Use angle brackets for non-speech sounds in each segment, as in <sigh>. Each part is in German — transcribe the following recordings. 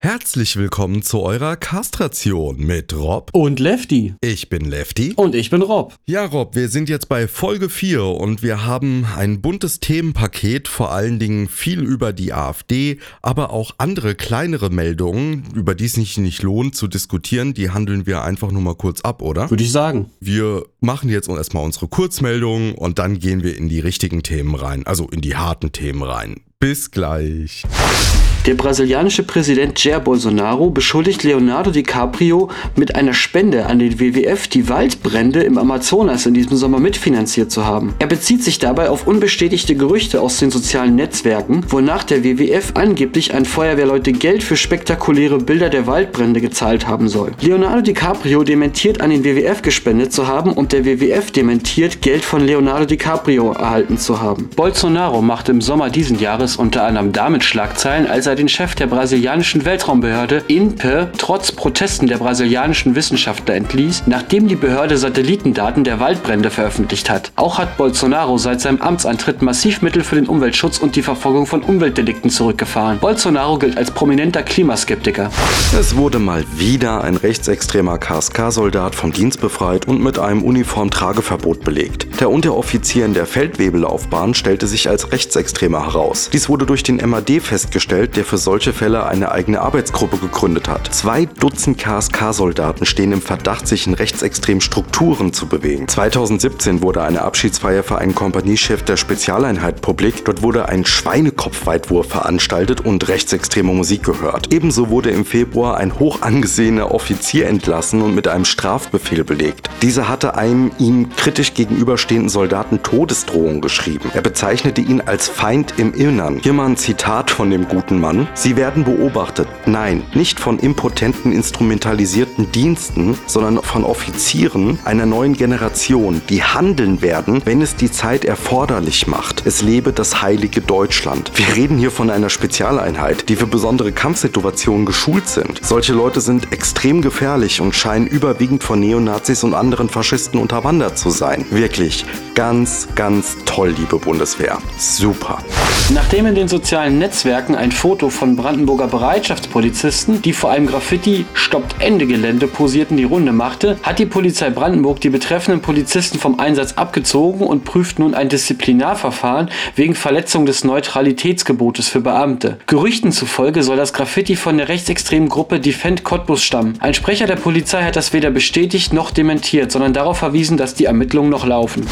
Herzlich willkommen zu eurer Kastration mit Rob. Und Lefty. Ich bin Lefty. Und ich bin Rob. Ja, Rob, wir sind jetzt bei Folge 4 und wir haben ein buntes Themenpaket, vor allen Dingen viel über die AfD, aber auch andere kleinere Meldungen, über die es sich nicht lohnt zu diskutieren, die handeln wir einfach nur mal kurz ab, oder? Würde ich sagen. Wir machen jetzt erstmal unsere Kurzmeldungen und dann gehen wir in die richtigen Themen rein, also in die harten Themen rein. Bis gleich. Der brasilianische Präsident Jair Bolsonaro beschuldigt Leonardo DiCaprio mit einer Spende an den WWF die Waldbrände im Amazonas in diesem Sommer mitfinanziert zu haben. Er bezieht sich dabei auf unbestätigte Gerüchte aus den sozialen Netzwerken, wonach der WWF angeblich an Feuerwehrleute Geld für spektakuläre Bilder der Waldbrände gezahlt haben soll. Leonardo DiCaprio dementiert an den WWF gespendet zu haben und der WWF dementiert Geld von Leonardo DiCaprio erhalten zu haben. Bolsonaro machte im Sommer diesen Jahres unter anderem damit Schlagzeilen, als er den Chef der brasilianischen Weltraumbehörde INPE trotz Protesten der brasilianischen Wissenschaftler entließ, nachdem die Behörde Satellitendaten der Waldbrände veröffentlicht hat. Auch hat Bolsonaro seit seinem Amtsantritt massiv Mittel für den Umweltschutz und die Verfolgung von Umweltdelikten zurückgefahren. Bolsonaro gilt als prominenter Klimaskeptiker. Es wurde mal wieder ein rechtsextremer KSK-Soldat vom Dienst befreit und mit einem Uniformtrageverbot belegt. Der Unteroffizier in der Feldwebelaufbahn stellte sich als Rechtsextremer heraus. Dies wurde durch den MAD festgestellt, der für solche Fälle eine eigene Arbeitsgruppe gegründet hat. Zwei Dutzend KSK-Soldaten stehen im Verdacht, sich in rechtsextremen Strukturen zu bewegen. 2017 wurde eine Abschiedsfeier für einen Kompaniechef der Spezialeinheit publik. Dort wurde ein Schweinekopfweitwurf veranstaltet und rechtsextreme Musik gehört. Ebenso wurde im Februar ein hoch angesehener Offizier entlassen und mit einem Strafbefehl belegt. Dieser hatte einem ihm kritisch gegenüberstehenden Soldaten Todesdrohungen geschrieben. Er bezeichnete ihn als Feind im Innern. Hier mal ein Zitat von dem guten Mann. Sie werden beobachtet. Nein, nicht von impotenten, instrumentalisierten Diensten, sondern von Offizieren einer neuen Generation, die handeln werden, wenn es die Zeit erforderlich macht. Es lebe das heilige Deutschland. Wir reden hier von einer Spezialeinheit, die für besondere Kampfsituationen geschult sind. Solche Leute sind extrem gefährlich und scheinen überwiegend von Neonazis und anderen Faschisten unterwandert zu sein. Wirklich ganz, ganz toll, liebe Bundeswehr. Super. Nachdem in den sozialen Netzwerken ein Foto von Brandenburger Bereitschaftspolizisten, die vor einem Graffiti Stoppt Ende Gelände posierten, die Runde machte, hat die Polizei Brandenburg die betreffenden Polizisten vom Einsatz abgezogen und prüft nun ein Disziplinarverfahren wegen Verletzung des Neutralitätsgebotes für Beamte. Gerüchten zufolge soll das Graffiti von der rechtsextremen Gruppe Defend Cottbus stammen. Ein Sprecher der Polizei hat das weder bestätigt noch dementiert, sondern darauf verwiesen, dass die Ermittlungen noch laufen.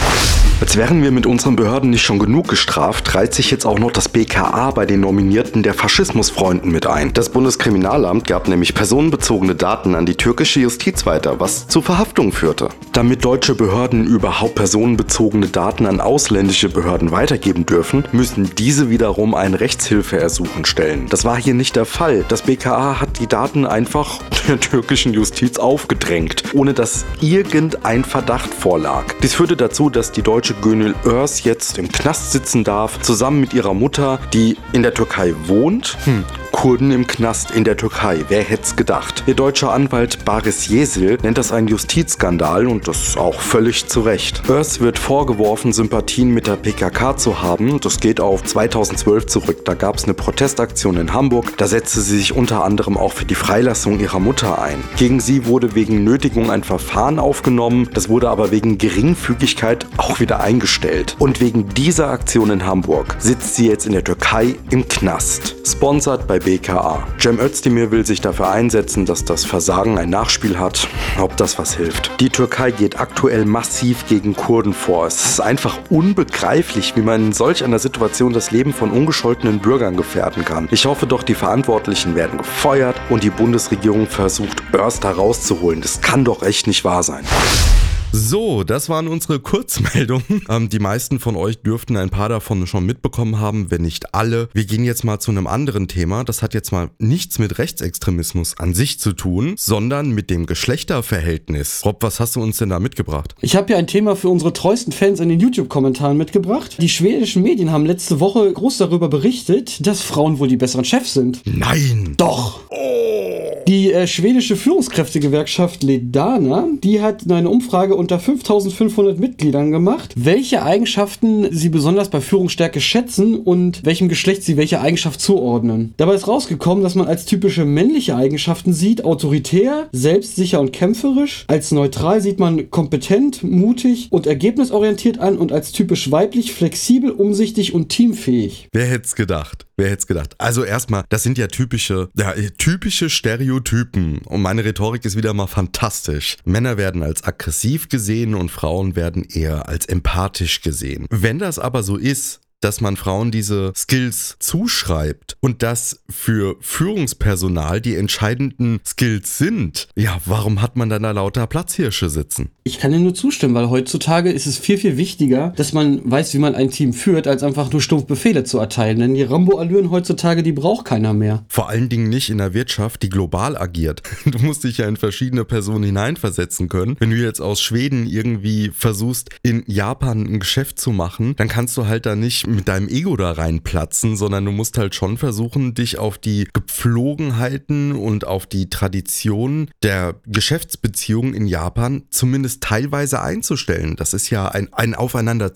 Als wären wir mit unseren Behörden nicht schon genug gestraft, reiht sich jetzt auch noch das BKA bei den Nominierten der Faschismusfreunden mit ein. Das Bundeskriminalamt gab nämlich personenbezogene Daten an die türkische Justiz weiter, was zu Verhaftungen führte. Damit deutsche Behörden überhaupt personenbezogene Daten an ausländische Behörden weitergeben dürfen, müssen diese wiederum ein Rechtshilfeersuchen stellen. Das war hier nicht der Fall. Das BKA hat die Daten einfach der türkischen Justiz aufgedrängt, ohne dass irgendein Verdacht vorlag. Dies führte dazu, dass die deutsche Gönül Örs jetzt im Knast sitzen darf, zusammen mit ihrer Mutter, die in der Türkei wohnt. Hm. Kurden im Knast in der Türkei. Wer hätte es gedacht? Ihr deutscher Anwalt Baris Yesil nennt das einen Justizskandal und das auch völlig zu Recht. Örs wird vorgeworfen, Sympathien mit der PKK zu haben. Das geht auf 2012 zurück. Da gab es eine Protestaktion in Hamburg. Da setzte sie sich unter anderem auch für die Freilassung ihrer Mutter ein. Gegen sie wurde wegen Nötigung ein Verfahren aufgenommen. Das wurde aber wegen Geringfügigkeit auch wieder eingestellt. Und wegen dieser Aktion in Hamburg sitzt sie jetzt in der Türkei im Knast. Sponsored bei BKA. Cem Özdemir will sich dafür einsetzen, dass das Versagen ein Nachspiel hat. Ob das was hilft. Die Türkei geht aktuell massiv gegen Kurden vor. Es ist einfach unbegreiflich, wie man in solch einer Situation das Leben von ungescholtenen Bürgern gefährden kann. Ich hoffe doch, die Verantwortlichen werden gefeuert und die Bundesregierung versucht, Örs rauszuholen. Das kann doch echt nicht wahr sein. So, das waren unsere Kurzmeldungen. <laughs> Ähm, die meisten von euch dürften ein paar davon schon mitbekommen haben, wenn nicht alle. Wir gehen jetzt mal zu einem anderen Thema. Das hat jetzt mal nichts mit Rechtsextremismus an sich zu tun, sondern mit dem Geschlechterverhältnis. Rob, was hast du uns denn da mitgebracht? Ich habe hier ein Thema für unsere treuesten Fans in den YouTube-Kommentaren mitgebracht. Die schwedischen Medien haben letzte Woche groß darüber berichtet, dass Frauen wohl die besseren Chefs sind. Nein! Doch! Oh Die äh, schwedische Führungskräftegewerkschaft Ledana, die hat eine Umfrage unter 5500 Mitgliedern gemacht, welche Eigenschaften sie besonders bei Führungsstärke schätzen und welchem Geschlecht sie welche Eigenschaft zuordnen. Dabei ist rausgekommen, dass man als typische männliche Eigenschaften sieht, autoritär, selbstsicher und kämpferisch. Als neutral sieht man kompetent, mutig und ergebnisorientiert an und als typisch weiblich, flexibel, umsichtig und teamfähig. Wer hätte es gedacht? Wer hätte es gedacht? Also erstmal, das sind ja typische, ja, typische Stereotypen. Und meine Rhetorik ist wieder mal fantastisch. Männer werden als aggressiv gesehen und Frauen werden eher als empathisch gesehen. Wenn das aber so ist, dass man Frauen diese Skills zuschreibt und das für Führungspersonal die entscheidenden Skills sind, ja, warum hat man dann da lauter Platzhirsche sitzen? Ich kann dir nur zustimmen, weil heutzutage ist es viel, viel wichtiger, dass man weiß, wie man ein Team führt, als einfach nur stumpf Befehle zu erteilen. Denn die Rambo-Allüren heutzutage, die braucht keiner mehr. Vor allen Dingen nicht in der Wirtschaft, die global agiert. <laughs> Du musst dich ja in verschiedene Personen hineinversetzen können. Wenn du jetzt aus Schweden irgendwie versuchst, in Japan ein Geschäft zu machen, dann kannst du halt da nicht mit deinem Ego da reinplatzen, sondern du musst halt schon versuchen, dich auf die Gepflogenheiten und auf die Traditionen der Geschäftsbeziehungen in Japan zumindest teilweise einzustellen. Das ist ja ein, ein Aufeinander.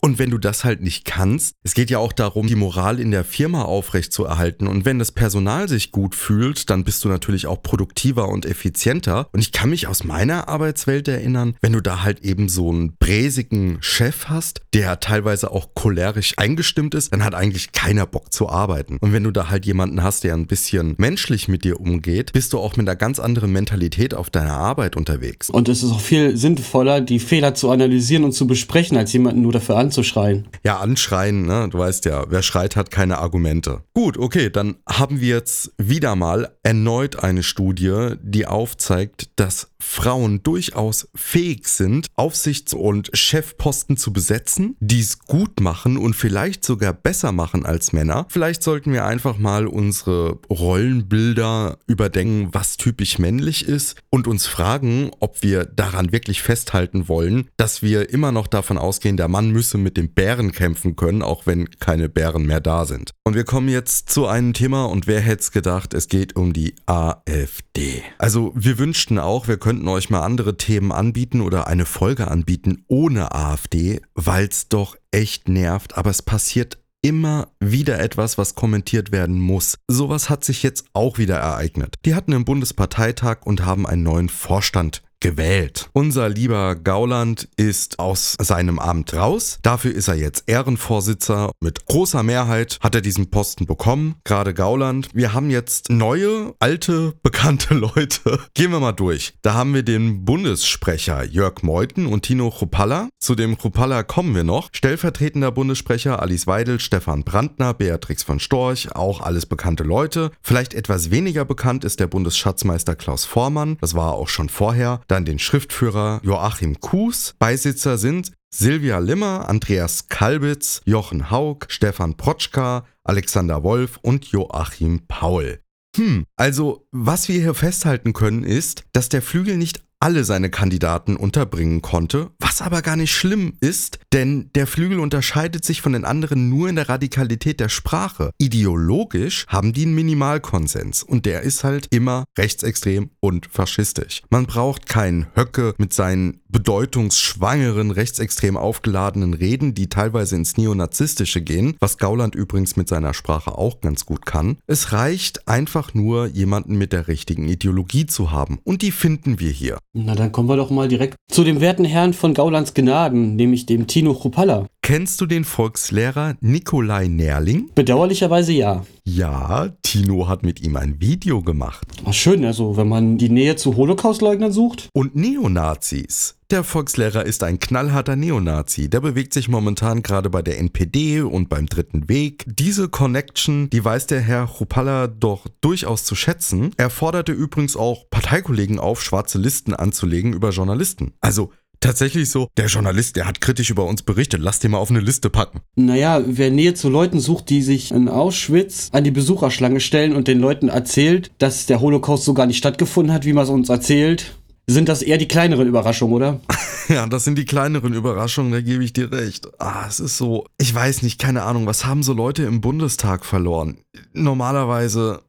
Und wenn du das halt nicht kannst, es geht ja auch darum, die Moral in der Firma aufrechtzuerhalten. Und wenn das Personal sich gut fühlt, dann bist du natürlich auch produktiver und effizienter. Und ich kann mich aus meiner Arbeitswelt erinnern, wenn du da halt eben so einen bräsigen Chef hast, der teilweise auch cholerisch eingestimmt ist, dann hat eigentlich keiner Bock zu arbeiten. Und wenn du da halt jemanden hast, der ein bisschen menschlich mit dir umgeht, bist du auch mit einer ganz anderen Mentalität auf deiner Arbeit unterwegs. Und es ist auch viel sinnvoller, die Fehler zu analysieren und zu besprechen, als jemanden nur dafür anzuschreien. Ja, anschreien, ne? Du weißt ja, wer schreit, hat keine Argumente. Gut, okay, dann haben wir jetzt wieder mal erneut eine Studie, die aufzeigt, dass Frauen durchaus fähig sind, Aufsichts- und Chefposten zu besetzen, dies gut machen und vielleicht sogar besser machen als Männer. Vielleicht sollten wir einfach mal unsere Rollenbilder überdenken, was typisch männlich ist und uns fragen, ob wir daran wirklich festhalten wollen, dass wir immer noch davon ausgehen, der Mann müsse mit dem Bären kämpfen können, auch wenn keine Bären mehr da sind. Und wir kommen jetzt zu einem Thema und wer hätte es gedacht, es geht um die AfD. Also wir wünschten auch, wir könnten euch mal andere Themen anbieten oder eine Folge anbieten ohne AfD, weil es doch echt nervt, aber es passiert immer wieder etwas, was kommentiert werden muss. Sowas hat sich jetzt auch wieder ereignet. Die hatten einen Bundesparteitag und haben einen neuen Vorstand gewählt. Unser lieber Gauland ist aus seinem Amt raus. Dafür ist er jetzt Ehrenvorsitzer. Mit großer Mehrheit hat er diesen Posten bekommen. Gerade Gauland. Wir haben jetzt neue, alte, bekannte <laughs> Leute. Gehen wir mal durch. Da haben wir den Bundessprecher Jörg Meuthen und Tino Chrupalla. Zu dem Chrupalla kommen wir noch. Stellvertretender Bundessprecher Alice Weidel, Stefan Brandner, Beatrix von Storch, auch alles bekannte Leute. Vielleicht etwas weniger bekannt ist der Bundesschatzmeister Klaus Vormann. Das war auch schon vorher dann den Schriftführer Joachim Kuhs. Beisitzer sind Silvia Limmer, Andreas Kalbitz, Jochen Haug, Stefan Protschka, Alexander Wolf und Joachim Paul. Hm, also was wir hier festhalten können ist, dass der Flügel nicht alle seine Kandidaten unterbringen konnte, was aber gar nicht schlimm ist, denn der Flügel unterscheidet sich von den anderen nur in der Radikalität der Sprache. Ideologisch haben die einen Minimalkonsens und der ist halt immer rechtsextrem und faschistisch. Man braucht keinen Höcke mit seinen bedeutungsschwangeren, rechtsextrem aufgeladenen Reden, die teilweise ins Neonazistische gehen, was Gauland übrigens mit seiner Sprache auch ganz gut kann. Es reicht einfach nur, jemanden mit der richtigen Ideologie zu haben und die finden wir hier. Na, dann kommen wir doch mal direkt zu dem werten Herrn von Gaulands Gnaden, nämlich dem Tino Chrupalla. Kennst du den Volkslehrer Nikolai Nerling? Bedauerlicherweise ja. Ja, Tino hat mit ihm ein Video gemacht. Ach schön, also wenn man die Nähe zu Holocaustleugnern sucht. Und Neonazis. Der Volkslehrer ist ein knallharter Neonazi. Der bewegt sich momentan gerade bei der NPD und beim Dritten Weg. Diese Connection, die weiß der Herr Chupalla doch durchaus zu schätzen. Er forderte übrigens auch Parteikollegen auf, schwarze Listen anzulegen über Journalisten. Also tatsächlich so, der Journalist, der hat kritisch über uns berichtet, lass den mal auf eine Liste packen. Naja, wer Nähe zu Leuten sucht, die sich in Auschwitz an die Besucherschlange stellen und den Leuten erzählt, dass der Holocaust so gar nicht stattgefunden hat, wie man es uns erzählt, sind das eher die kleineren Überraschungen, oder? <laughs> <laughs> ja, das sind die kleineren Überraschungen, da gebe ich dir recht. Ah, es ist so, ich weiß nicht, keine Ahnung, was haben so Leute im Bundestag verloren? Normalerweise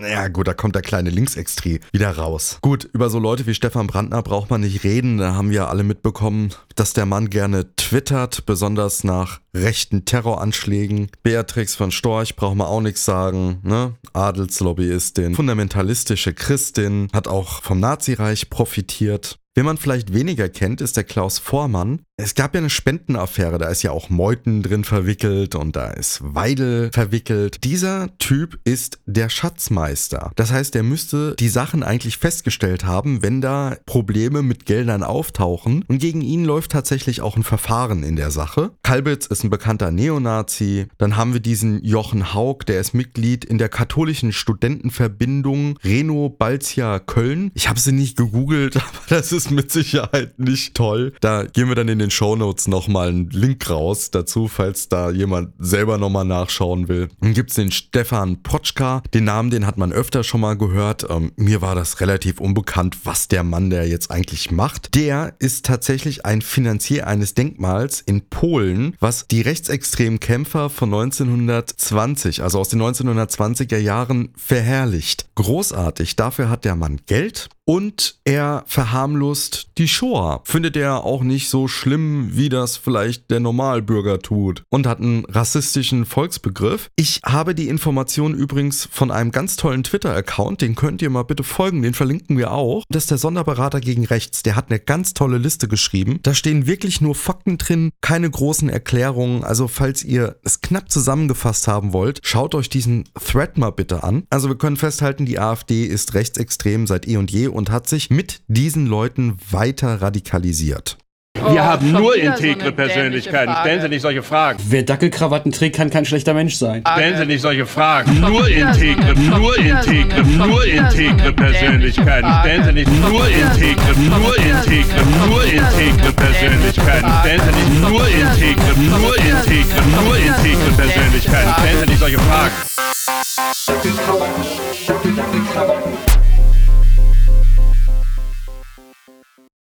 Ja gut, da kommt der kleine Linksextree wieder raus. Gut, über so Leute wie Stefan Brandner braucht man nicht reden. Da haben wir alle mitbekommen, dass der Mann gerne twittert, besonders nach rechten Terroranschlägen. Beatrix von Storch braucht man auch nichts sagen. Ne? Adelslobbyistin, fundamentalistische Christin, hat auch vom Nazireich profitiert. Wen man vielleicht weniger kennt, ist der Klaus Vormann. Es gab ja eine Spendenaffäre, da ist ja auch Meuthen drin verwickelt und da ist Weidel verwickelt. Dieser Typ ist der Schatzmeister. Das heißt, er müsste die Sachen eigentlich festgestellt haben, wenn da Probleme mit Geldern auftauchen. Und gegen ihn läuft tatsächlich auch ein Verfahren in der Sache. Kalbitz ist ein bekannter Neonazi. Dann haben wir diesen Jochen Haug, der ist Mitglied in der katholischen Studentenverbindung Reno Balzia Köln. Ich habe sie nicht gegoogelt, <laughs> aber das ist mit Sicherheit nicht toll. Da gehen wir dann in den Shownotes nochmal einen Link raus dazu, falls da jemand selber nochmal nachschauen will. Dann gibt es den Stefan Potschka. Den Namen, den hat man öfter schon mal gehört. Ähm, mir war das relativ unbekannt, was der Mann der jetzt eigentlich macht. Der ist tatsächlich ein Finanzier eines Denkmals in Polen, was die rechtsextremen Kämpfer von 1920, also aus den 1920er Jahren, verherrlicht. Großartig. Dafür hat der Mann Geld und er verharmlost die Shoah. Findet er auch nicht so schlimm, wie das vielleicht der Normalbürger tut. Und hat einen rassistischen Volksbegriff. Ich habe die Information übrigens von einem ganz tollen Twitter-Account, den könnt ihr mal bitte folgen, den verlinken wir auch. Das ist der Sonderberater gegen Rechts. Der hat eine ganz tolle Liste geschrieben. Da stehen wirklich nur Fakten drin, keine großen Erklärungen. Also falls ihr es knapp zusammengefasst haben wollt, schaut euch diesen Thread mal bitte an. Also wir können festhalten, die AfD ist rechtsextrem seit eh und je und hat sich mit diesen Leuten weiter radikalisiert. Wir oh, haben nur integre so Persönlichkeiten. Stellen Sie nicht solche Fragen. Wer Dackelkrawatten trägt, kann kein schlechter Mensch sein. Stellen Sie nicht solche Fragen. Nur integre, nur integre, nur integre Persönlichkeiten. Stellen Sie nicht nur integre, nur integre, nur integre Persönlichkeiten. Stellen Sie nicht nur integre, nur integre, nur integre Persönlichkeiten.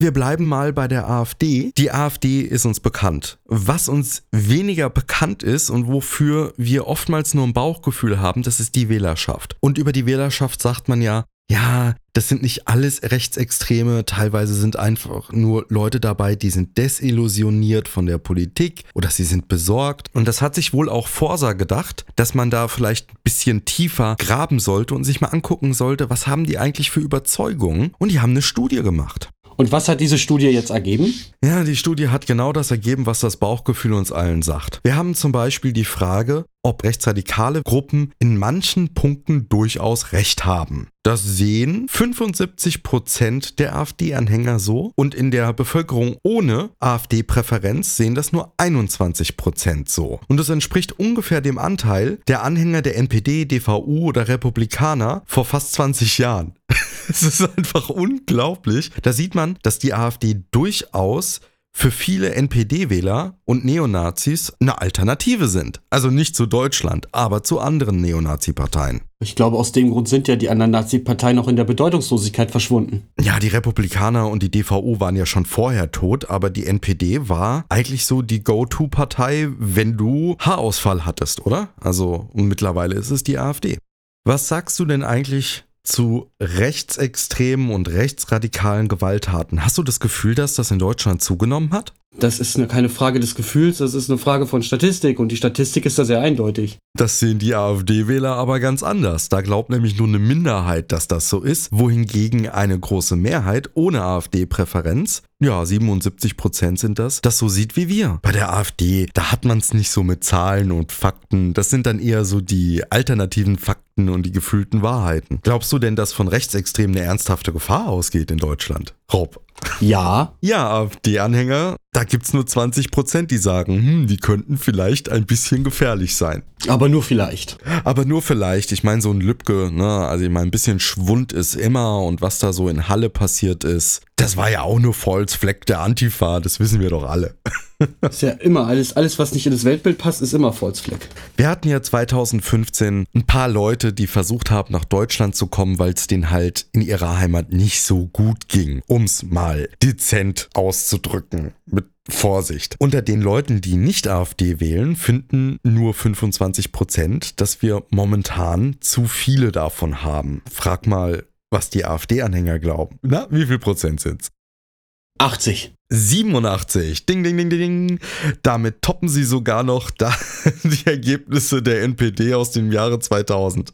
Wir bleiben mal bei der AfD. Die AfD ist uns bekannt. Was uns weniger bekannt ist und wofür wir oftmals nur ein Bauchgefühl haben, das ist die Wählerschaft. Und über die Wählerschaft sagt man ja, ja, das sind nicht alles Rechtsextreme, teilweise sind einfach nur Leute dabei, die sind desillusioniert von der Politik oder sie sind besorgt. Und das hat sich wohl auch Forsa gedacht, dass man da vielleicht ein bisschen tiefer graben sollte und sich mal angucken sollte, was haben die eigentlich für Überzeugungen. Und die haben eine Studie gemacht. Und was hat diese Studie jetzt ergeben? Ja, die Studie hat genau das ergeben, was das Bauchgefühl uns allen sagt. Wir haben zum Beispiel die Frage, ob rechtsradikale Gruppen in manchen Punkten durchaus Recht haben. Das sehen 75 Prozent der AfD-Anhänger so und in der Bevölkerung ohne AfD-Präferenz sehen das nur 21 Prozent so. Und das entspricht ungefähr dem Anteil der Anhänger der NPD, DVU oder Republikaner vor fast 20 Jahren. <laughs> Es ist einfach unglaublich. Da sieht man, dass die AfD durchaus für viele NPD-Wähler und Neonazis eine Alternative sind. Also nicht zu Deutschland, aber zu anderen Neonazi-Parteien. Ich glaube, aus dem Grund sind ja die anderen Nazi-Parteien auch in der Bedeutungslosigkeit verschwunden. Ja, die Republikaner und die DVU waren ja schon vorher tot, aber die NPD war eigentlich so die Go-To-Partei, wenn du Haarausfall hattest, oder? Also, und mittlerweile ist es die AfD. Was sagst du denn eigentlich zu rechtsextremen und rechtsradikalen Gewalttaten. Hast du das Gefühl, dass das in Deutschland zugenommen hat? Das ist eine, keine Frage des Gefühls, das ist eine Frage von Statistik und die Statistik ist da sehr eindeutig. Das sehen die AfD-Wähler aber ganz anders. Da glaubt nämlich nur eine Minderheit, dass das so ist, wohingegen eine große Mehrheit ohne AfD-Präferenz, ja 77 Prozent sind das, das so sieht wie wir. Bei der AfD, da hat man es nicht so mit Zahlen und Fakten, das sind dann eher so die alternativen Fakten und die gefühlten Wahrheiten. Glaubst du denn, dass von Rechtsextremen eine ernsthafte Gefahr ausgeht in Deutschland? Rob. Ja. Ja, AfD-Anhänger, da gibt's nur 20 Prozent, die sagen, hm, die könnten vielleicht ein bisschen gefährlich sein. Aber nur vielleicht. Aber nur vielleicht. Ich meine, so ein Lübcke, ne, also ich meine, ein bisschen Schwund ist immer und was da so in Halle passiert ist, das war ja auch nur Volksfleck der Antifa, das wissen wir doch alle. <laughs> ist ja immer alles, alles, was nicht in das Weltbild passt, ist immer Flag. Wir hatten ja 2015 ein paar Leute, die versucht haben, nach Deutschland zu kommen, weil es denen halt in ihrer Heimat nicht so gut ging, um es mal dezent auszudrücken. Mit Vorsicht. Unter den Leuten, die nicht AfD wählen, finden nur 25 Prozent, dass wir momentan zu viele davon haben. Frag mal, was die AfD-Anhänger glauben. Na, wie viel Prozent sind's? 80. 87. Ding, ding, ding, ding, ding. Damit toppen sie sogar noch <laughs> da die Ergebnisse der NPD aus dem Jahre 2000.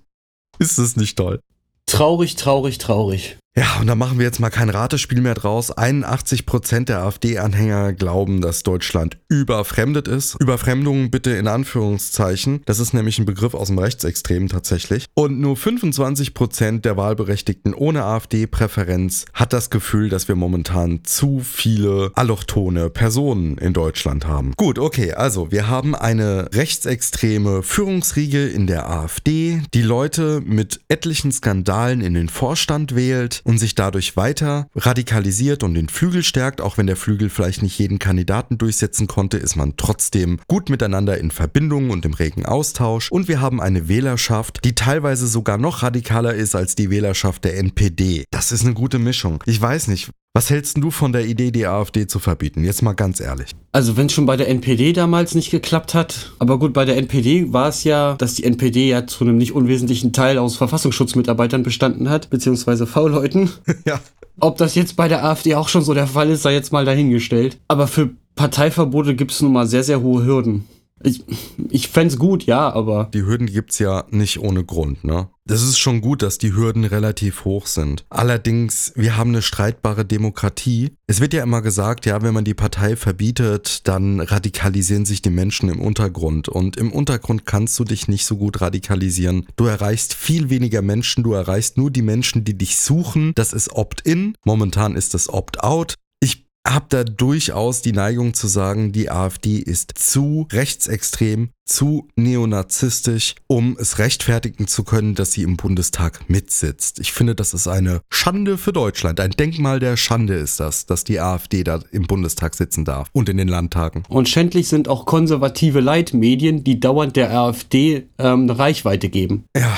Ist es nicht toll? Traurig, traurig, traurig. Ja, und da machen wir jetzt mal kein Ratespiel mehr draus. 81% der AfD-Anhänger glauben, dass Deutschland überfremdet ist. Überfremdung bitte in Anführungszeichen. Das ist nämlich ein Begriff aus dem Rechtsextremen tatsächlich. Und nur 25% der Wahlberechtigten ohne AfD-Präferenz hat das Gefühl, dass wir momentan zu viele allochtone Personen in Deutschland haben. Gut, okay, also wir haben eine rechtsextreme Führungsriege in der AfD, die Leute mit etlichen Skandalen in den Vorstand wählt und sich dadurch weiter radikalisiert und den Flügel stärkt. Auch wenn der Flügel vielleicht nicht jeden Kandidaten durchsetzen konnte, ist man trotzdem gut miteinander in Verbindung und im regen Austausch. Und wir haben eine Wählerschaft, die teilweise sogar noch radikaler ist als die Wählerschaft der NPD. Das ist eine gute Mischung. Ich weiß nicht, was hältst du von der Idee, die AfD zu verbieten? Jetzt mal ganz ehrlich. Also wenn es schon bei der NPD damals nicht geklappt hat, aber gut, bei der NPD war es ja, dass die NPD ja zu einem nicht unwesentlichen Teil aus Verfassungsschutzmitarbeitern bestanden hat, beziehungsweise V-Leuten. <laughs> ja. Ob das jetzt bei der AfD auch schon so der Fall ist, sei jetzt mal dahingestellt. Aber für Parteiverbote gibt es nun mal sehr, sehr hohe Hürden. Ich, ich fände gut, ja, aber. Die Hürden gibt's ja nicht ohne Grund, ne? Das ist schon gut, dass die Hürden relativ hoch sind. Allerdings, wir haben eine streitbare Demokratie. Es wird ja immer gesagt, ja, wenn man die Partei verbietet, dann radikalisieren sich die Menschen im Untergrund. Und im Untergrund kannst du dich nicht so gut radikalisieren. Du erreichst viel weniger Menschen, du erreichst nur die Menschen, die dich suchen. Das ist Opt-in. Momentan ist das Opt-out habe da durchaus die Neigung zu sagen, die AfD ist zu rechtsextrem, zu neonazistisch, um es rechtfertigen zu können, dass sie im Bundestag mitsitzt. Ich finde, das ist eine Schande für Deutschland. Ein Denkmal der Schande ist das, dass die AfD da im Bundestag sitzen darf und in den Landtagen. Und schändlich sind auch konservative Leitmedien, die dauernd der AfD ähm, Reichweite geben. Ja,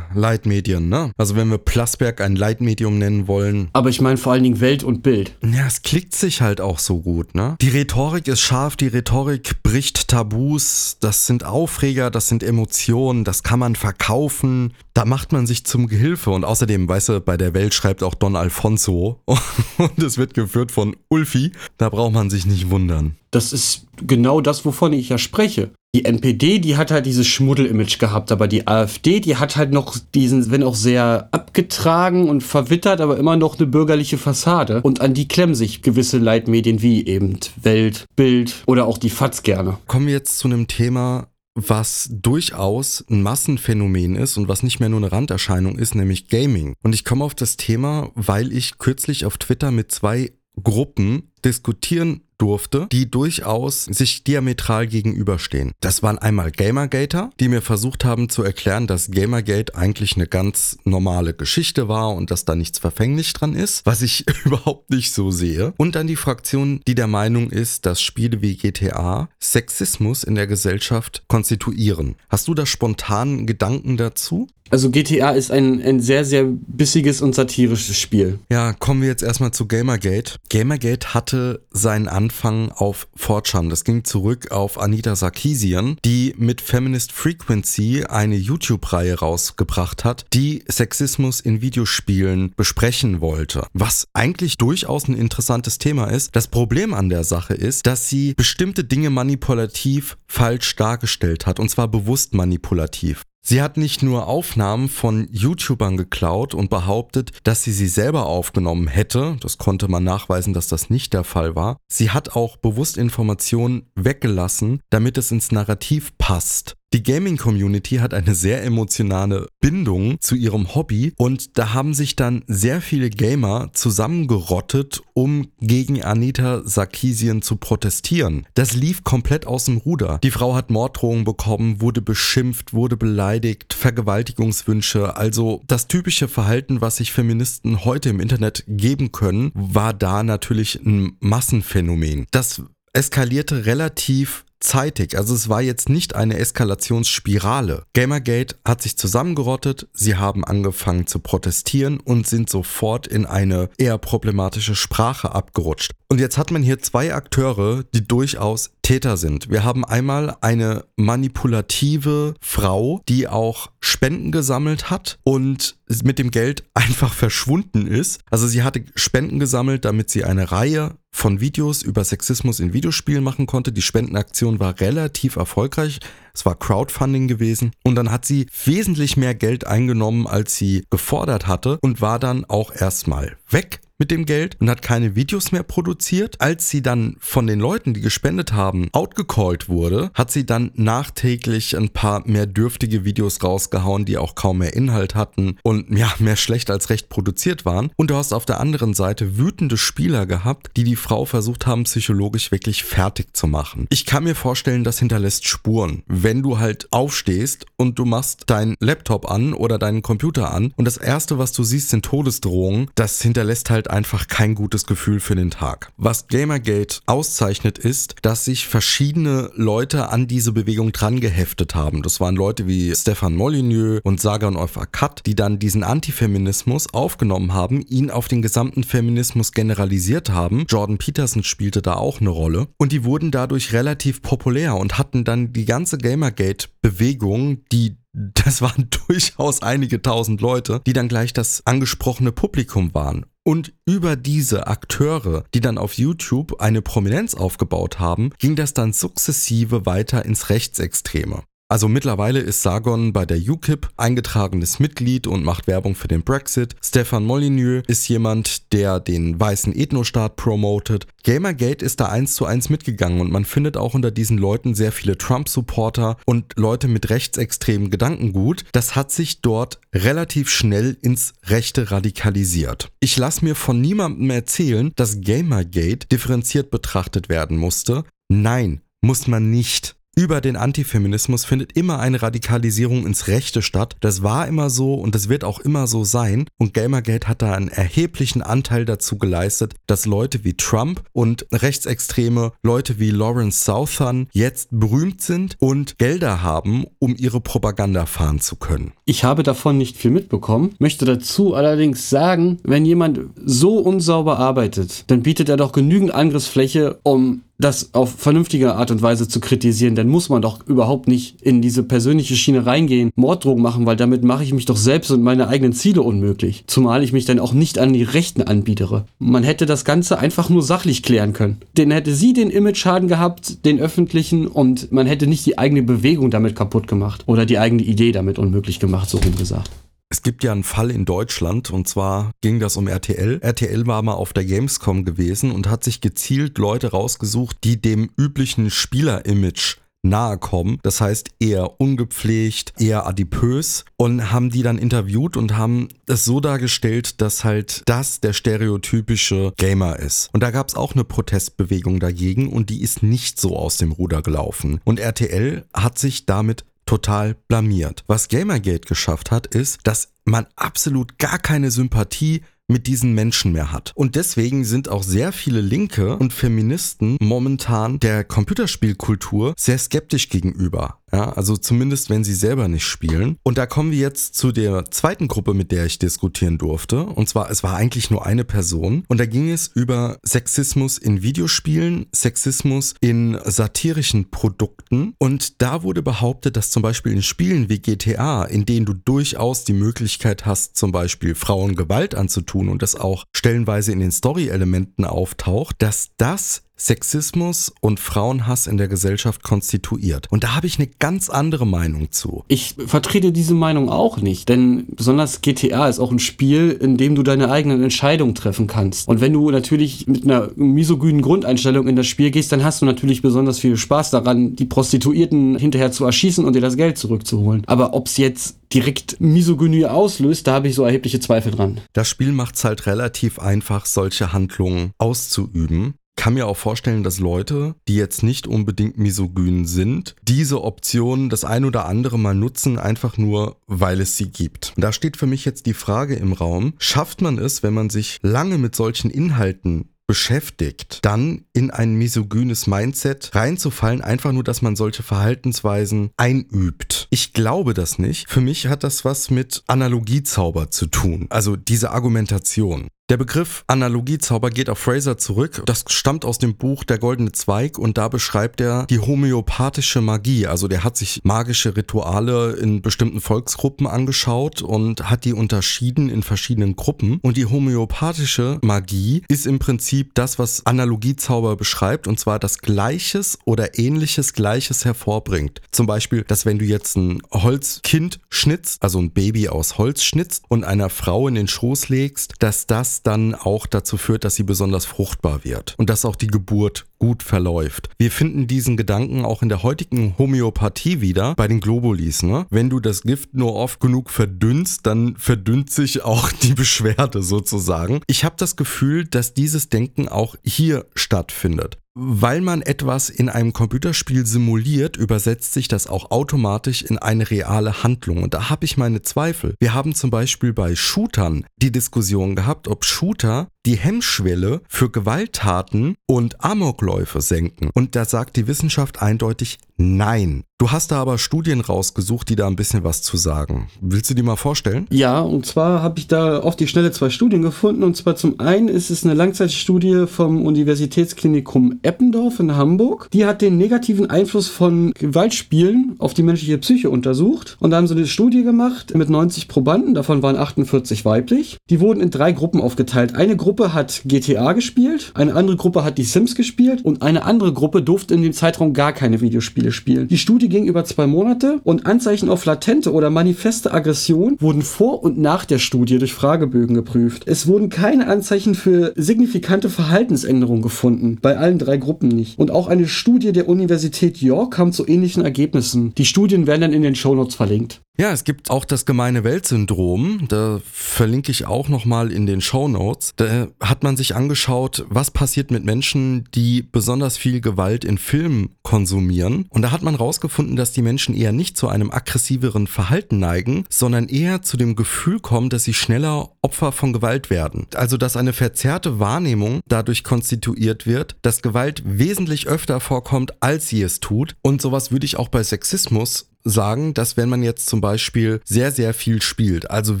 Leitmedien, ne? Also wenn wir Plasberg ein Leitmedium nennen wollen. Aber ich meine vor allen Dingen Welt und Bild. Ja, es klickt sich halt auch so gut, ne? Die Rhetorik ist scharf, die Rhetorik bricht Tabus, das sind Aufreger, das sind Emotionen, das kann man verkaufen, da macht man sich zum Gehilfe und außerdem, weißt du, bei der Welt schreibt auch Don Alfonso <laughs> und es wird geführt von Ulfi, da braucht man sich nicht wundern. Das ist genau das, wovon ich ja spreche die NPD, die hat halt dieses Schmuddel-Image gehabt, aber die AfD, die hat halt noch diesen, wenn auch sehr abgetragen und verwittert, aber immer noch eine bürgerliche Fassade. Und an die klemmen sich gewisse Leitmedien wie eben Welt, Bild oder auch die FATS gerne. Kommen wir jetzt zu einem Thema, was durchaus ein Massenphänomen ist und was nicht mehr nur eine Randerscheinung ist, nämlich Gaming. Und ich komme auf das Thema, weil ich kürzlich auf Twitter mit zwei Gruppen diskutieren durfte, die durchaus sich diametral gegenüberstehen. Das waren einmal Gamergater, die mir versucht haben zu erklären, dass Gamergate eigentlich eine ganz normale Geschichte war und dass da nichts verfänglich dran ist, was ich <laughs> überhaupt nicht so sehe. Und dann die Fraktion, die der Meinung ist, dass Spiele wie GTA Sexismus in der Gesellschaft konstituieren. Hast du da spontan Gedanken dazu? Also GTA ist ein, ein sehr, sehr bissiges und satirisches Spiel. Ja, kommen wir jetzt erstmal zu Gamergate. Gamergate hatte seinen Anfang auf 4chan. Das ging zurück auf Anita Sarkeesian, die mit Feminist Frequency eine YouTube-Reihe rausgebracht hat, die Sexismus in Videospielen besprechen wollte. Was eigentlich durchaus ein interessantes Thema ist. Das Problem an der Sache ist, dass sie bestimmte Dinge manipulativ falsch dargestellt hat. Und zwar bewusst manipulativ. Sie hat nicht nur Aufnahmen von YouTubern geklaut und behauptet, dass sie sie selber aufgenommen hätte. Das konnte man nachweisen, dass das nicht der Fall war. Sie hat auch bewusst Informationen weggelassen, damit es ins Narrativ passt. Die Gaming-Community hat eine sehr emotionale Bindung zu ihrem Hobby und da haben sich dann sehr viele Gamer zusammengerottet, um gegen Anita Sarkeesian zu protestieren. Das lief komplett aus dem Ruder. Die Frau hat Morddrohungen bekommen, wurde beschimpft, wurde beleidigt, Vergewaltigungswünsche, also das typische Verhalten, was sich Feministen heute im Internet geben können, war da natürlich ein Massenphänomen. Das eskalierte relativ zeitig. Also es war jetzt nicht eine Eskalationsspirale. Gamergate hat sich zusammengerottet, sie haben angefangen zu protestieren und sind sofort in eine eher problematische Sprache abgerutscht. Und jetzt hat man hier zwei Akteure, die durchaus Täter sind. Wir haben einmal eine manipulative Frau, die auch Spenden gesammelt hat und mit dem Geld <laughs> einfach verschwunden ist. Also sie hatte Spenden gesammelt, damit sie eine Reihe von Videos über Sexismus in Videospielen machen konnte. Die Spendenaktion war relativ erfolgreich. Es war Crowdfunding gewesen. Und dann hat sie wesentlich mehr Geld eingenommen, als sie gefordert hatte und war dann auch erstmal weg mit dem Geld und hat keine Videos mehr produziert. Als sie dann von den Leuten, die gespendet haben, outgecallt wurde, hat sie dann nachträglich ein paar mehr dürftige Videos rausgehauen, die auch kaum mehr Inhalt hatten und ja, mehr schlecht als recht produziert waren. Und du hast auf der anderen Seite wütende Spieler gehabt, die die Frau versucht haben, psychologisch wirklich fertig zu machen. Ich kann mir vorstellen, das hinterlässt Spuren. Wenn du halt aufstehst und du machst deinen Laptop an oder deinen Computer an und das erste, was du siehst, sind Todesdrohungen, das hinterlässt halt einfach kein gutes Gefühl für den Tag. Was Gamergate auszeichnet ist, dass sich verschiedene Leute an diese Bewegung dran geheftet haben. Das waren Leute wie Stefan Molyneux und Sagan Akkad, die dann diesen Antifeminismus aufgenommen haben, ihn auf den gesamten Feminismus generalisiert haben. Jordan Peterson spielte da auch eine Rolle und die wurden dadurch relativ populär und hatten dann die ganze Gamergate-Bewegung, die <laughs> das waren durchaus einige tausend Leute, die dann gleich das angesprochene Publikum waren. Und über diese Akteure, die dann auf YouTube eine Prominenz aufgebaut haben, ging das dann sukzessive weiter ins Rechtsextreme. Also mittlerweile ist Sargon bei der UKIP eingetragenes Mitglied und macht Werbung für den Brexit. Stefan Molyneux ist jemand, der den weißen Ethnostaat promotet. Gamergate ist da eins zu eins mitgegangen und man findet auch unter diesen Leuten sehr viele Trump-Supporter und Leute mit rechtsextremen Gedankengut. Das hat sich dort relativ schnell ins Rechte radikalisiert. Ich lasse mir von niemandem erzählen, dass Gamergate differenziert betrachtet werden musste. Nein, muss man nicht über den Antifeminismus findet immer eine Radikalisierung ins Rechte statt. Das war immer so und das wird auch immer so sein. Und Gamergate hat da einen erheblichen Anteil dazu geleistet, dass Leute wie Trump und rechtsextreme Leute wie Lawrence Southern jetzt berühmt sind und Gelder haben, um ihre Propaganda fahren zu können. Ich habe davon nicht viel mitbekommen, möchte dazu allerdings sagen, wenn jemand so unsauber arbeitet, dann bietet er doch genügend Angriffsfläche, um das auf vernünftige Art und Weise zu kritisieren, dann muss man doch überhaupt nicht in diese persönliche Schiene reingehen, Morddrogen machen, weil damit mache ich mich doch selbst und meine eigenen Ziele unmöglich. Zumal ich mich dann auch nicht an die Rechten anbietere. Man hätte das Ganze einfach nur sachlich klären können. Den hätte sie den Image-Schaden gehabt, den öffentlichen, und man hätte nicht die eigene Bewegung damit kaputt gemacht oder die eigene Idee damit unmöglich gemacht, so rum gesagt. Es gibt ja einen Fall in Deutschland und zwar ging das um RTL. RTL war mal auf der Gamescom gewesen und hat sich gezielt Leute rausgesucht, die dem üblichen Spieler-Image nahe kommen. Das heißt eher ungepflegt, eher adipös und haben die dann interviewt und haben es so dargestellt, dass halt das der stereotypische Gamer ist. Und da gab es auch eine Protestbewegung dagegen und die ist nicht so aus dem Ruder gelaufen. Und RTL hat sich damit total blamiert. Was Gamergate geschafft hat, ist, dass man absolut gar keine Sympathie mit diesen Menschen mehr hat. Und deswegen sind auch sehr viele Linke und Feministen momentan der Computerspielkultur sehr skeptisch gegenüber. Ja, also zumindest wenn sie selber nicht spielen. Und da kommen wir jetzt zu der zweiten Gruppe, mit der ich diskutieren durfte. Und zwar, es war eigentlich nur eine Person. Und da ging es über Sexismus in Videospielen, Sexismus in satirischen Produkten. Und da wurde behauptet, dass zum Beispiel in Spielen wie GTA, in denen du durchaus die Möglichkeit hast, zum Beispiel Frauen Gewalt anzutun, tun und das auch stellenweise in den Story-Elementen auftaucht, dass das Sexismus und Frauenhass in der Gesellschaft konstituiert. Und da habe ich eine ganz andere Meinung zu. Ich vertrete diese Meinung auch nicht, denn besonders GTA ist auch ein Spiel, in dem du deine eigenen Entscheidungen treffen kannst. Und wenn du natürlich mit einer misogynen Grundeinstellung in das Spiel gehst, dann hast du natürlich besonders viel Spaß daran, die Prostituierten hinterher zu erschießen und dir das Geld zurückzuholen. Aber ob es jetzt direkt Misogynie auslöst, da habe ich so erhebliche Zweifel dran. Das Spiel macht es halt relativ einfach, solche Handlungen auszuüben kann mir auch vorstellen, dass Leute, die jetzt nicht unbedingt misogyn sind, diese Option das ein oder andere mal nutzen, einfach nur, weil es sie gibt. Da steht für mich jetzt die Frage im Raum, schafft man es, wenn man sich lange mit solchen Inhalten beschäftigt, dann in ein misogynes Mindset reinzufallen, einfach nur, dass man solche Verhaltensweisen einübt. Ich glaube das nicht. Für mich hat das was mit Analogiezauber zu tun. Also diese Argumentation. Der Begriff Analogiezauber geht auf Fraser zurück. Das stammt aus dem Buch Der goldene Zweig und da beschreibt er die homöopathische Magie. Also der hat sich magische Rituale in bestimmten Volksgruppen angeschaut und hat die unterschieden in verschiedenen Gruppen. Und die homöopathische Magie ist im Prinzip das, was Analogiezauber beschreibt und zwar das Gleiches oder ähnliches Gleiches hervorbringt. Zum Beispiel, dass wenn du jetzt ein Holzkind schnitzt, also ein Baby aus Holz schnitzt und einer Frau in den Schoß legst, dass das dann auch dazu führt, dass sie besonders fruchtbar wird und dass auch die Geburt gut verläuft. Wir finden diesen Gedanken auch in der heutigen Homöopathie wieder bei den Globulis. Ne? Wenn du das Gift nur oft genug verdünnst, dann verdünnt sich auch <laughs> die Beschwerde sozusagen. Ich habe das Gefühl, dass dieses Denken auch hier stattfindet. Weil man etwas in einem Computerspiel simuliert, übersetzt sich das auch automatisch in eine reale Handlung. Und da habe ich meine Zweifel. Wir haben zum Beispiel bei Shootern die Diskussion gehabt, ob Shooter die Hemmschwelle für Gewalttaten und Amokläufe senken. Und da sagt die Wissenschaft eindeutig nein. Du hast da aber Studien rausgesucht, die da ein bisschen was zu sagen. Willst du die mal vorstellen? Ja, und zwar habe ich da auf die Schnelle zwei Studien gefunden. Und zwar zum einen ist es eine Langzeitstudie vom Universitätsklinikum Eppendorf in Hamburg. Die hat den negativen Einfluss von Gewaltspielen auf die menschliche Psyche untersucht. Und da haben sie eine Studie gemacht mit 90 Probanden, davon waren 48 weiblich. Die wurden in drei Gruppen aufgeteilt. Eine Gruppe hat GTA gespielt, eine andere Gruppe hat die Sims gespielt und eine andere Gruppe durfte in dem Zeitraum gar keine Videospiele spielen. Die Studie ging über zwei Monate und Anzeichen auf latente oder manifeste Aggression wurden vor und nach der Studie durch Fragebögen geprüft. Es wurden keine Anzeichen für signifikante Verhaltensänderungen gefunden, bei allen drei Gruppen nicht. Und auch eine Studie der Universität York kam zu ähnlichen Ergebnissen. Die Studien werden dann in den Shownotes verlinkt. Ja, es gibt auch das gemeine Weltsyndrom. Da verlinke ich auch nochmal in den Show Notes. Da hat man sich angeschaut, was passiert mit Menschen, die besonders viel Gewalt in Filmen konsumieren. Und da hat man rausgefunden, dass die Menschen eher nicht zu einem aggressiveren Verhalten neigen, sondern eher zu dem Gefühl kommen, dass sie schneller Opfer von Gewalt werden. Also, dass eine verzerrte Wahrnehmung dadurch konstituiert wird, dass Gewalt wesentlich öfter vorkommt, als sie es tut. Und sowas würde ich auch bei Sexismus sagen, dass wenn man jetzt zum Beispiel sehr, sehr viel spielt, also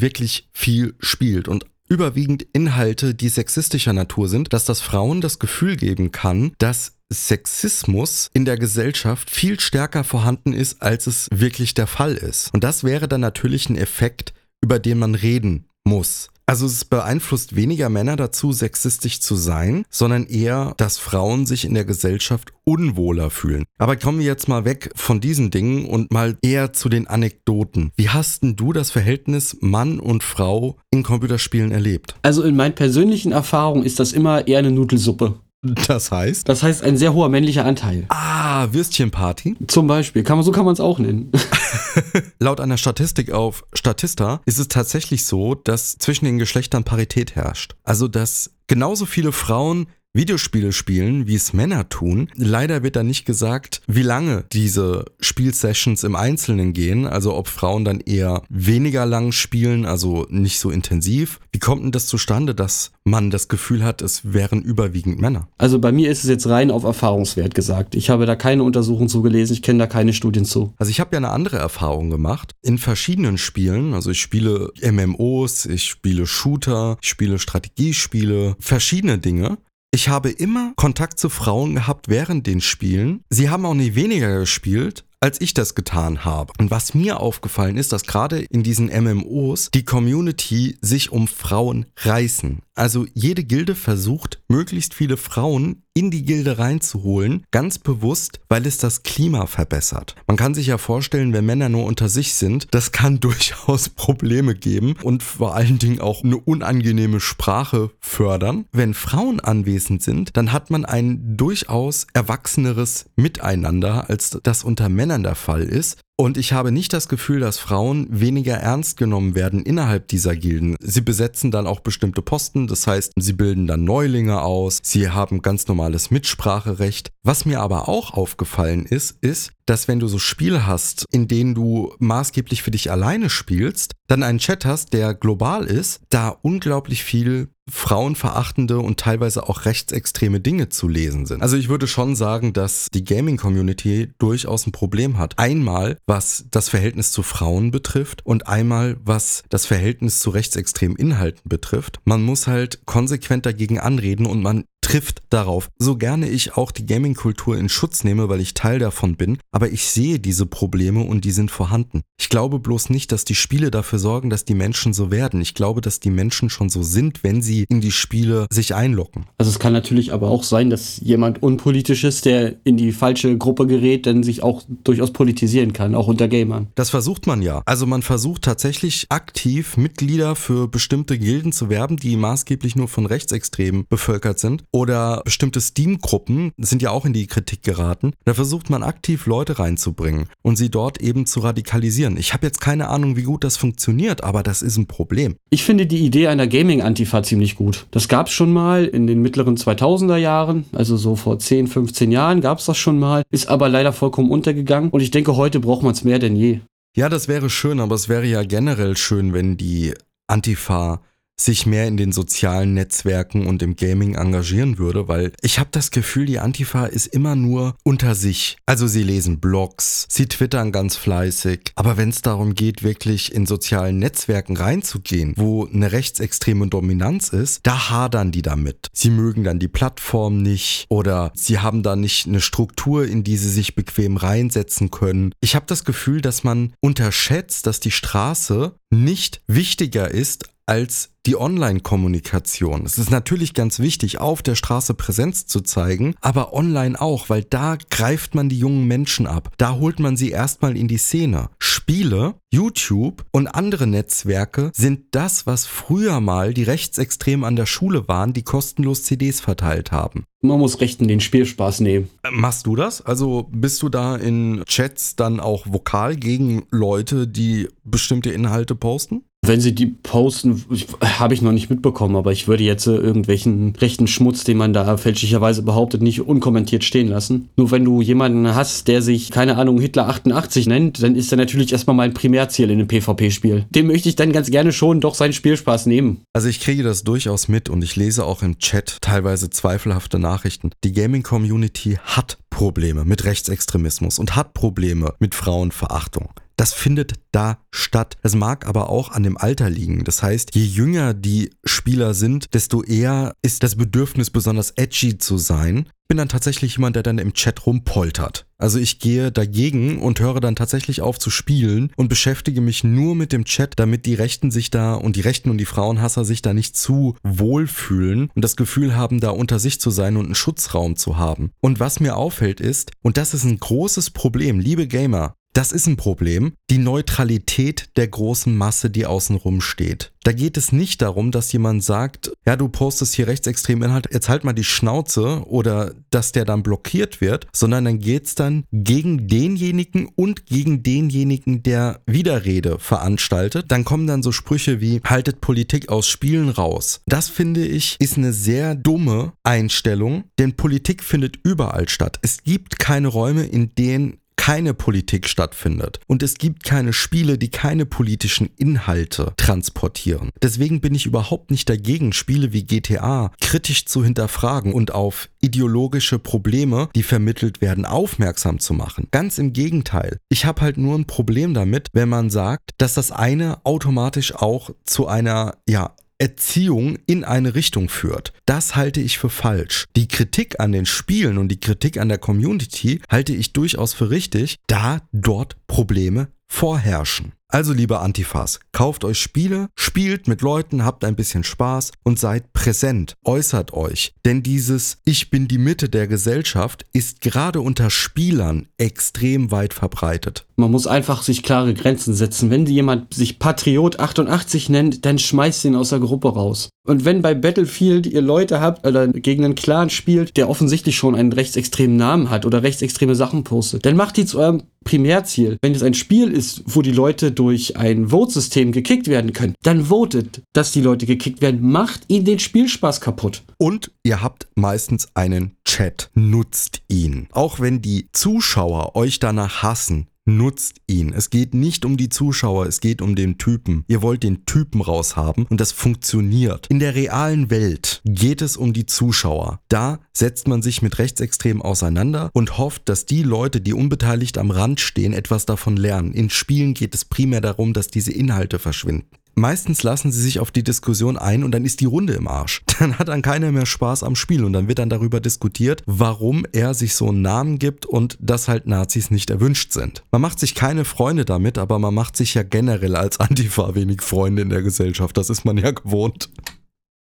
wirklich viel spielt und überwiegend Inhalte, die sexistischer Natur sind, dass das Frauen das Gefühl geben kann, dass Sexismus in der Gesellschaft viel stärker vorhanden ist, als es wirklich der Fall ist. Und das wäre dann natürlich ein Effekt, über den man reden muss. Also es beeinflusst weniger Männer dazu, sexistisch zu sein, sondern eher, dass Frauen sich in der Gesellschaft unwohler fühlen. Aber kommen wir jetzt mal weg von diesen Dingen und mal eher zu den Anekdoten. Wie hast denn du das Verhältnis Mann und Frau in Computerspielen erlebt? Also in meinen persönlichen Erfahrungen ist das immer eher eine Nudelsuppe. Das heißt? Das heißt ein sehr hoher männlicher Anteil. Ah, Würstchenparty? Zum Beispiel. Kann man, so kann man es auch nennen. <laughs> <laughs> Laut einer Statistik auf Statista ist es tatsächlich so, dass zwischen den Geschlechtern Parität herrscht. Also, dass genauso viele Frauen Videospiele spielen, wie es Männer tun. Leider wird da nicht gesagt, wie lange diese Spielsessions im Einzelnen gehen, also ob Frauen dann eher weniger lang spielen, also nicht so intensiv. Wie kommt denn das zustande, dass man das Gefühl hat, es wären überwiegend Männer? Also bei mir ist es jetzt rein auf Erfahrungswert gesagt. Ich habe da keine Untersuchung zu gelesen, ich kenne da keine Studien zu. Also ich habe ja eine andere Erfahrung gemacht in verschiedenen Spielen. Also ich spiele MMOs, ich spiele Shooter, ich spiele Strategiespiele, verschiedene Dinge. Ich habe immer Kontakt zu Frauen gehabt während den Spielen. Sie haben auch nie weniger gespielt, als ich das getan habe. Und was mir aufgefallen ist, dass gerade in diesen MMOs die Community sich um Frauen reißen. Also jede Gilde versucht, möglichst viele Frauen in die Gilde reinzuholen, ganz bewusst, weil es das Klima verbessert. Man kann sich ja vorstellen, wenn Männer nur unter sich sind, das kann <laughs> durchaus Probleme geben und vor allen Dingen auch eine unangenehme Sprache fördern. Wenn Frauen anwesend sind, dann hat man ein durchaus erwachseneres Miteinander, als das unter Männern der Fall ist. Und ich habe nicht das Gefühl, dass Frauen weniger ernst genommen werden innerhalb dieser Gilden. Sie besetzen dann auch bestimmte Posten, das heißt, sie bilden dann Neulinge aus, sie haben ganz normales Mitspracherecht. Was mir aber auch aufgefallen ist, ist, dass wenn du so Spiele hast, in denen du maßgeblich für dich alleine spielst, dann einen Chat hast, der global ist, da unglaublich viel frauenverachtende und teilweise auch rechtsextreme Dinge zu lesen sind. Also ich würde schon sagen, dass die Gaming-Community durchaus ein Problem hat. Einmal, was das Verhältnis zu Frauen betrifft und einmal, was das Verhältnis zu rechtsextremen Inhalten betrifft. Man muss halt konsequent dagegen anreden und man trifft darauf. So gerne ich auch die Gaming-Kultur in Schutz nehme, weil ich Teil davon bin, aber ich sehe diese Probleme und die sind vorhanden. Ich glaube bloß nicht, dass die Spiele dafür sorgen, dass die Menschen so werden. Ich glaube, dass die Menschen schon so sind, wenn sie in die Spiele sich einlocken. Also es kann natürlich aber auch sein, dass jemand unpolitisch ist, der in die falsche Gruppe gerät, dann sich auch durchaus politisieren kann, auch unter Gamern. Das versucht man ja. Also man versucht tatsächlich aktiv Mitglieder für bestimmte Gilden zu werben, die maßgeblich nur von Rechtsextremen bevölkert sind oder bestimmte Steam-Gruppen sind ja auch in die Kritik geraten. Da versucht man aktiv Leute reinzubringen und sie dort eben zu radikalisieren. Ich habe jetzt keine Ahnung, wie gut das funktioniert, aber das ist ein Problem. Ich finde die Idee einer Gaming-Antifa ziemlich gut. Das gab es schon mal in den mittleren 2000er Jahren, also so vor 10, 15 Jahren gab es das schon mal, ist aber leider vollkommen untergegangen und ich denke, heute braucht man es mehr denn je. Ja, das wäre schön, aber es wäre ja generell schön, wenn die Antifa sich mehr in den sozialen Netzwerken und im Gaming engagieren würde, weil ich habe das Gefühl, die Antifa ist immer nur unter sich. Also sie lesen Blogs, sie twittern ganz fleißig, aber wenn es darum geht, wirklich in sozialen Netzwerken reinzugehen, wo eine rechtsextreme Dominanz ist, da hadern die damit. Sie mögen dann die Plattform nicht oder sie haben da nicht eine Struktur, in die sie sich bequem reinsetzen können. Ich habe das Gefühl, dass man unterschätzt, dass die Straße nicht wichtiger ist als die Online-Kommunikation. Es ist natürlich ganz wichtig, auf der Straße Präsenz zu zeigen, aber online auch, weil da greift man die jungen Menschen ab. Da holt man sie erstmal in die Szene. Spiele, YouTube und andere Netzwerke sind das, was früher mal die Rechtsextremen an der Schule waren, die kostenlos CDs verteilt haben. Man muss Rechten den Spielspaß nehmen. Äh, machst du das? Also bist du da in Chats dann auch vokal gegen Leute, die bestimmte Inhalte posten? Wenn sie die posten, habe ich noch nicht mitbekommen, aber ich würde jetzt äh, irgendwelchen rechten Schmutz, den man da fälschlicherweise behauptet, nicht unkommentiert stehen lassen. Nur wenn du jemanden hast, der sich, keine Ahnung, Hitler 88 nennt, dann ist er natürlich erstmal mein Primärziel in einem PvP-Spiel. Dem möchte ich dann ganz gerne schon doch seinen Spielspaß nehmen. Also ich kriege das durchaus mit und ich lese auch im Chat teilweise zweifelhafte Nachrichten. Die Gaming-Community hat Probleme mit Rechtsextremismus und hat Probleme mit Frauenverachtung. Das findet da statt. Es mag aber auch an dem Alter liegen. Das heißt, je jünger die Spieler sind, desto eher ist das Bedürfnis besonders edgy zu sein. Ich bin dann tatsächlich jemand, der dann im Chat rumpoltert. Also ich gehe dagegen und höre dann tatsächlich auf zu spielen und beschäftige mich nur mit dem Chat, damit die Rechten sich da und die Rechten und die Frauenhasser sich da nicht zu wohlfühlen und das Gefühl haben, da unter sich zu sein und einen Schutzraum zu haben. Und was mir auffällt ist, und das ist ein großes Problem, liebe Gamer, das ist ein Problem, die Neutralität der großen Masse, die außenrum steht. Da geht es nicht darum, dass jemand sagt, ja, du postest hier rechtsextremen Inhalt, jetzt halt mal die Schnauze oder dass der dann blockiert wird, sondern dann geht's dann gegen denjenigen und gegen denjenigen, der Widerrede veranstaltet. Dann kommen dann so Sprüche wie, haltet Politik aus Spielen raus. Das finde ich ist eine sehr dumme Einstellung, denn Politik findet überall statt. Es gibt keine Räume, in denen keine Politik stattfindet. Und es gibt keine Spiele, die keine politischen Inhalte transportieren. Deswegen bin ich überhaupt nicht dagegen, Spiele wie GTA kritisch zu hinterfragen und auf ideologische Probleme, die vermittelt werden, aufmerksam zu machen. Ganz im Gegenteil. Ich habe halt nur ein Problem damit, wenn man sagt, dass das eine automatisch auch zu einer, ja, Erziehung in eine Richtung führt. Das halte ich für falsch. Die Kritik an den Spielen und die Kritik an der Community halte ich durchaus für richtig, da dort Probleme vorherrschen. Also liebe Antifas, kauft euch Spiele, spielt mit Leuten, habt ein bisschen Spaß und seid präsent, äußert euch. Denn dieses Ich bin die Mitte der Gesellschaft ist gerade unter Spielern extrem weit verbreitet. Man muss einfach sich klare Grenzen setzen. Wenn jemand sich Patriot 88 nennt, dann schmeißt ihn aus der Gruppe raus. Und wenn bei Battlefield ihr Leute habt oder gegen einen Clan spielt, der offensichtlich schon einen rechtsextremen Namen hat oder rechtsextreme Sachen postet, dann macht die zu eurem Primärziel. Wenn es ein Spiel ist, wo die Leute durch ein Votesystem gekickt werden können, dann votet, dass die Leute gekickt werden. Macht ihnen den Spielspaß kaputt. Und ihr habt meistens einen Chat. Nutzt ihn. Auch wenn die Zuschauer euch danach hassen, nutzt ihn. Es geht nicht um die Zuschauer, es geht um den Typen. Ihr wollt den Typen raushaben und das funktioniert. In der realen Welt geht es um die Zuschauer. Da setzt man sich mit Rechtsextremen auseinander und hofft, dass die Leute, die unbeteiligt am Rand stehen, etwas davon lernen. In Spielen geht es primär darum, dass diese Inhalte verschwinden. Meistens lassen sie sich auf die Diskussion ein und dann ist die Runde im Arsch. <laughs> Dann hat dann keiner mehr Spaß am Spiel und dann wird dann darüber diskutiert, warum er sich so einen Namen gibt und dass halt Nazis nicht erwünscht sind. Man macht sich keine Freunde damit, aber man macht sich ja generell als Antifa wenig Freunde in der Gesellschaft. Das ist man ja <laughs> gewohnt.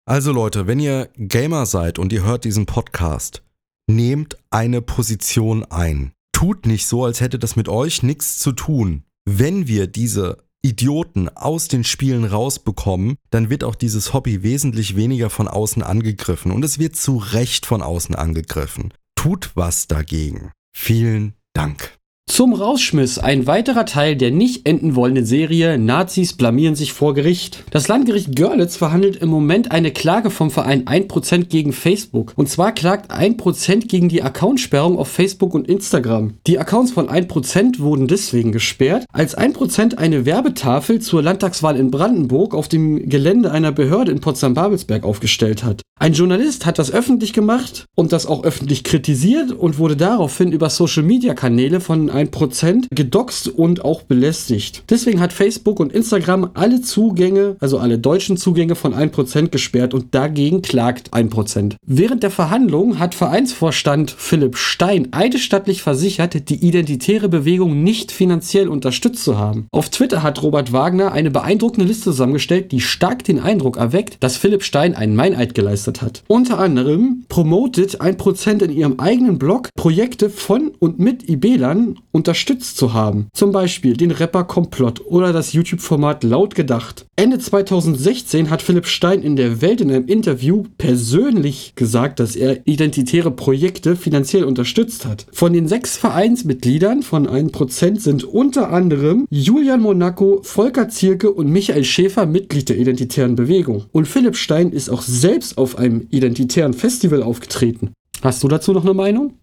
Also Leute, wenn ihr Gamer seid und ihr hört diesen Podcast, nehmt eine Position ein. Tut nicht so, als hätte das mit euch nichts zu tun. Wenn wir diese Idioten aus den Spielen rausbekommen, dann wird auch dieses Hobby wesentlich weniger von außen angegriffen und es wird zu Recht von außen angegriffen. Tut was dagegen. Vielen Dank. Zum Rausschmiss ein weiterer Teil der nicht enden wollenden Serie Nazis blamieren sich vor Gericht. Das Landgericht Görlitz verhandelt im Moment eine Klage vom Verein 1% gegen Facebook. Und zwar klagt 1% gegen die Accountsperrung auf Facebook und Instagram. Die Accounts von 1% wurden deswegen gesperrt, als 1% eine Werbetafel zur Landtagswahl in Brandenburg auf dem Gelände einer Behörde in Potsdam-Babelsberg aufgestellt hat. Ein Journalist hat das öffentlich gemacht und das auch öffentlich kritisiert und wurde daraufhin über Social-Media-Kanäle von 1% gedoxt und auch belästigt. Deswegen hat Facebook und Instagram alle Zugänge, also alle deutschen Zugänge von 1% gesperrt und dagegen klagt 1%. Während der Verhandlung hat Vereinsvorstand Philipp Stein eidesstattlich versichert, die identitäre Bewegung nicht finanziell unterstützt zu haben. Auf Twitter hat Robert Wagner eine beeindruckende Liste zusammengestellt, die stark den Eindruck erweckt, dass Philipp Stein einen Meineid geleistet hat. Unter anderem promotet 1% in ihrem eigenen Blog Projekte von und mit IBLern unterstützt zu haben. Zum Beispiel den Rapper Komplott oder das YouTube-Format Laut gedacht. Ende 2016 hat Philipp Stein in der Welt in einem Interview persönlich gesagt, dass er identitäre Projekte finanziell unterstützt hat. Von den sechs Vereinsmitgliedern von 1% sind unter anderem Julian Monaco, Volker Zierke und Michael Schäfer Mitglied der identitären Bewegung. Und Philipp Stein ist auch selbst auf einem identitären Festival aufgetreten. Hast du dazu noch eine Meinung?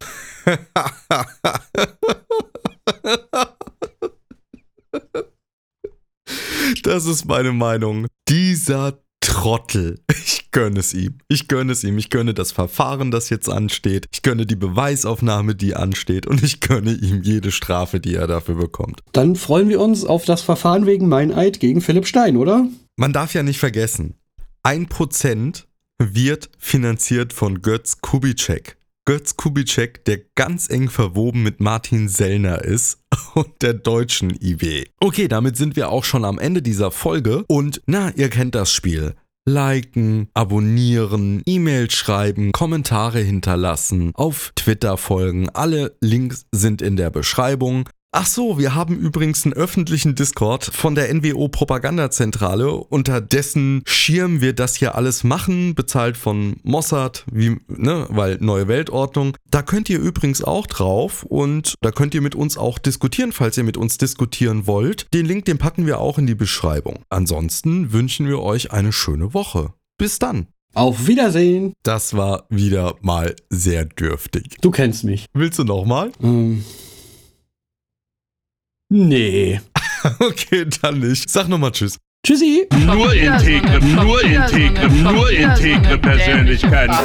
<laughs> <laughs> das ist meine Meinung. Dieser Trottel. Ich gönne es ihm. Ich gönne es ihm. Ich gönne das Verfahren, das jetzt ansteht. Ich gönne die Beweisaufnahme, die ansteht. Und ich gönne ihm jede Strafe, die er dafür bekommt. Dann freuen wir uns auf das Verfahren wegen Meineid gegen Philipp Stein, oder? Man darf ja nicht vergessen, ein Prozent wird finanziert von Götz Kubitschek. Götz Kubitschek, der ganz eng verwoben mit Martin Sellner ist <laughs> und der deutschen IW. Okay, damit sind wir auch schon am Ende dieser Folge und na, ihr kennt das Spiel. Liken, abonnieren, E-Mail schreiben, Kommentare hinterlassen, auf Twitter folgen. Alle Links sind in der Beschreibung. Ach so, wir haben übrigens einen öffentlichen Discord von der NWO Propagandazentrale, unter dessen Schirm wir das hier alles machen, bezahlt von Mossad, wie, ne, weil neue Weltordnung. Da könnt ihr übrigens auch drauf und da könnt ihr mit uns auch diskutieren, falls ihr mit uns diskutieren wollt. Den Link, den packen wir auch in die Beschreibung. Ansonsten wünschen wir euch eine schöne Woche. Bis dann. Auf Wiedersehen. Das war wieder mal sehr dürftig. Du kennst mich. Willst du nochmal? Ähm. Nee. okay, dann nicht. Sag nochmal Tschüss. Tschüssi. Nur integre, nur integre, nur integre Persönlichkeiten.